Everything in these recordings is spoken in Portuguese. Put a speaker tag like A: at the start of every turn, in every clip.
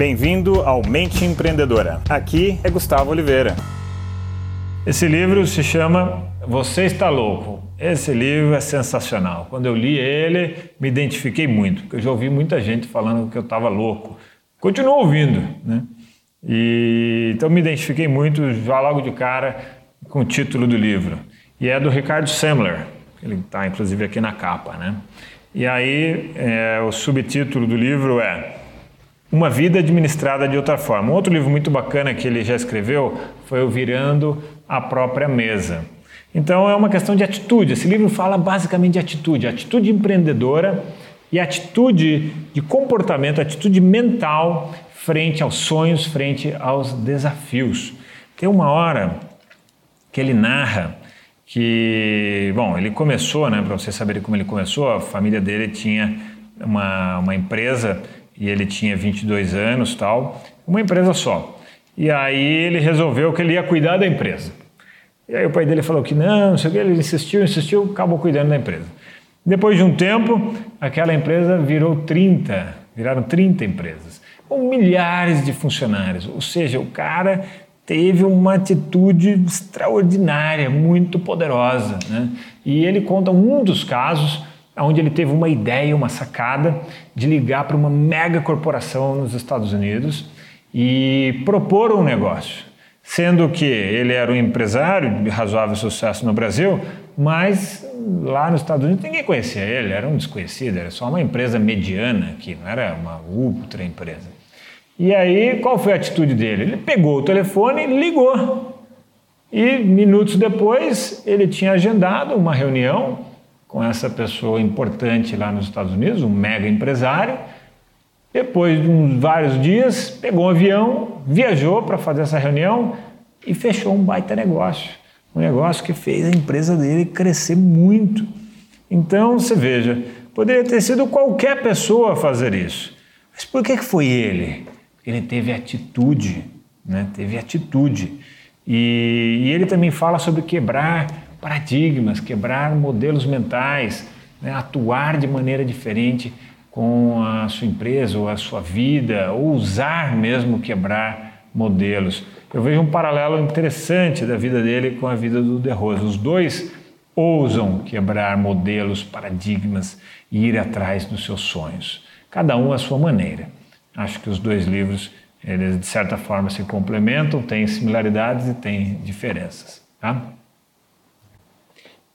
A: Bem-vindo ao Mente Empreendedora. Aqui é Gustavo Oliveira.
B: Esse livro se chama Você Está Louco. Esse livro é sensacional. Quando eu li ele, me identifiquei muito, porque eu já ouvi muita gente falando que eu estava louco. Continuo ouvindo, né? E, então me identifiquei muito já logo de cara com o título do livro. E é do Ricardo Semler, ele está inclusive aqui na capa, né? E aí é, o subtítulo do livro é uma vida administrada de outra forma. Um outro livro muito bacana que ele já escreveu foi o Virando a Própria Mesa. Então é uma questão de atitude. Esse livro fala basicamente de atitude, atitude empreendedora e atitude de comportamento, atitude mental frente aos sonhos, frente aos desafios. Tem uma hora que ele narra que, bom, ele começou, né, para vocês saberem como ele começou, a família dele tinha uma, uma empresa e ele tinha 22 anos tal, uma empresa só. E aí ele resolveu que ele ia cuidar da empresa. E aí o pai dele falou que não, não sei o que, ele insistiu, insistiu, acabou cuidando da empresa. Depois de um tempo, aquela empresa virou 30, viraram 30 empresas, com milhares de funcionários. Ou seja, o cara teve uma atitude extraordinária, muito poderosa. Né? E ele conta um dos casos onde ele teve uma ideia, uma sacada de ligar para uma mega corporação nos Estados Unidos e propor um negócio. Sendo que ele era um empresário de razoável sucesso no Brasil, mas lá nos Estados Unidos ninguém conhecia ele, era um desconhecido, era só uma empresa mediana aqui, não era uma ultra empresa. E aí, qual foi a atitude dele? Ele pegou o telefone e ligou. E minutos depois, ele tinha agendado uma reunião com essa pessoa importante lá nos Estados Unidos, um mega empresário. Depois de uns vários dias, pegou um avião, viajou para fazer essa reunião e fechou um baita negócio. Um negócio que fez a empresa dele crescer muito. Então, você veja, poderia ter sido qualquer pessoa fazer isso. Mas por que foi ele? Ele teve atitude, né? teve atitude. E, e ele também fala sobre quebrar paradigmas, quebrar modelos mentais, né? atuar de maneira diferente com a sua empresa ou a sua vida, ou usar mesmo quebrar modelos. Eu vejo um paralelo interessante da vida dele com a vida do De Rosa. Os dois ousam quebrar modelos, paradigmas e ir atrás dos seus sonhos, cada um à sua maneira. Acho que os dois livros, eles de certa forma se complementam, têm similaridades e têm diferenças. Tá?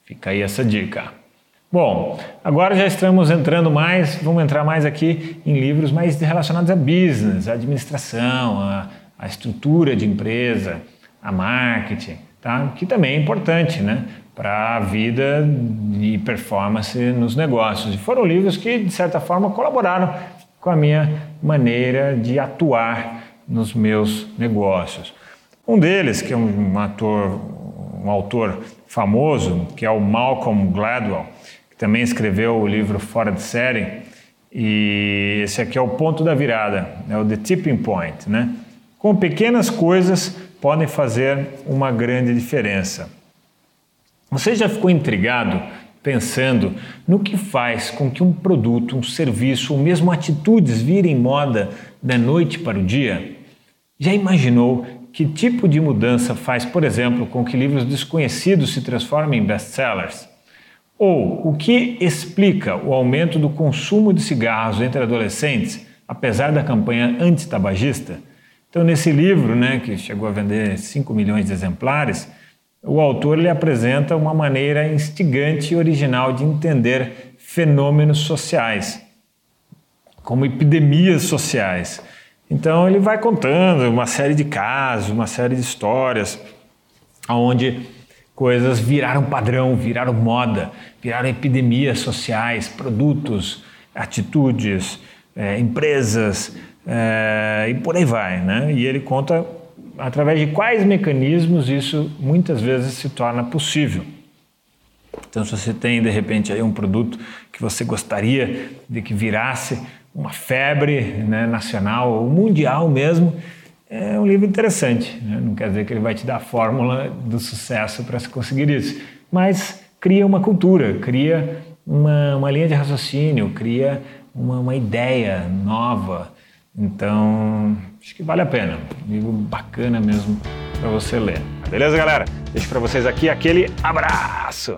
B: Fica aí essa dica. Bom, agora já estamos entrando mais, vamos entrar mais aqui em livros mais relacionados a business, a administração, a, a estrutura de empresa, a marketing, tá? que também é importante né? para a vida e performance nos negócios. E foram livros que, de certa forma, colaboraram com a minha maneira de atuar nos meus negócios. Um deles, que é um ator, um autor famoso, que é o Malcolm Gladwell, que também escreveu o livro Fora de Série. E esse aqui é o ponto da virada, é o The Tipping Point, né? Com pequenas coisas podem fazer uma grande diferença. Você já ficou intrigado pensando no que faz com que um produto, um serviço ou mesmo atitudes virem moda da noite para o dia? Já imaginou que tipo de mudança faz, por exemplo, com que livros desconhecidos se transformem em best-sellers? Ou o que explica o aumento do consumo de cigarros entre adolescentes, apesar da campanha antitabagista? Então, nesse livro, né, que chegou a vender 5 milhões de exemplares, o autor ele apresenta uma maneira instigante e original de entender fenômenos sociais, como epidemias sociais então ele vai contando uma série de casos, uma série de histórias, onde coisas viraram padrão, viraram moda, viraram epidemias sociais, produtos, atitudes, é, empresas é, e por aí vai, né? E ele conta através de quais mecanismos isso muitas vezes se torna possível. Então, se você tem de repente aí um produto que você gostaria de que virasse uma febre né, nacional ou mundial mesmo, é um livro interessante. Né? Não quer dizer que ele vai te dar a fórmula do sucesso para se conseguir isso, mas cria uma cultura, cria uma, uma linha de raciocínio, cria uma, uma ideia nova Então, acho que vale a pena. Um livro bacana mesmo para você ler.
A: Beleza, galera? Deixo para vocês aqui aquele abraço.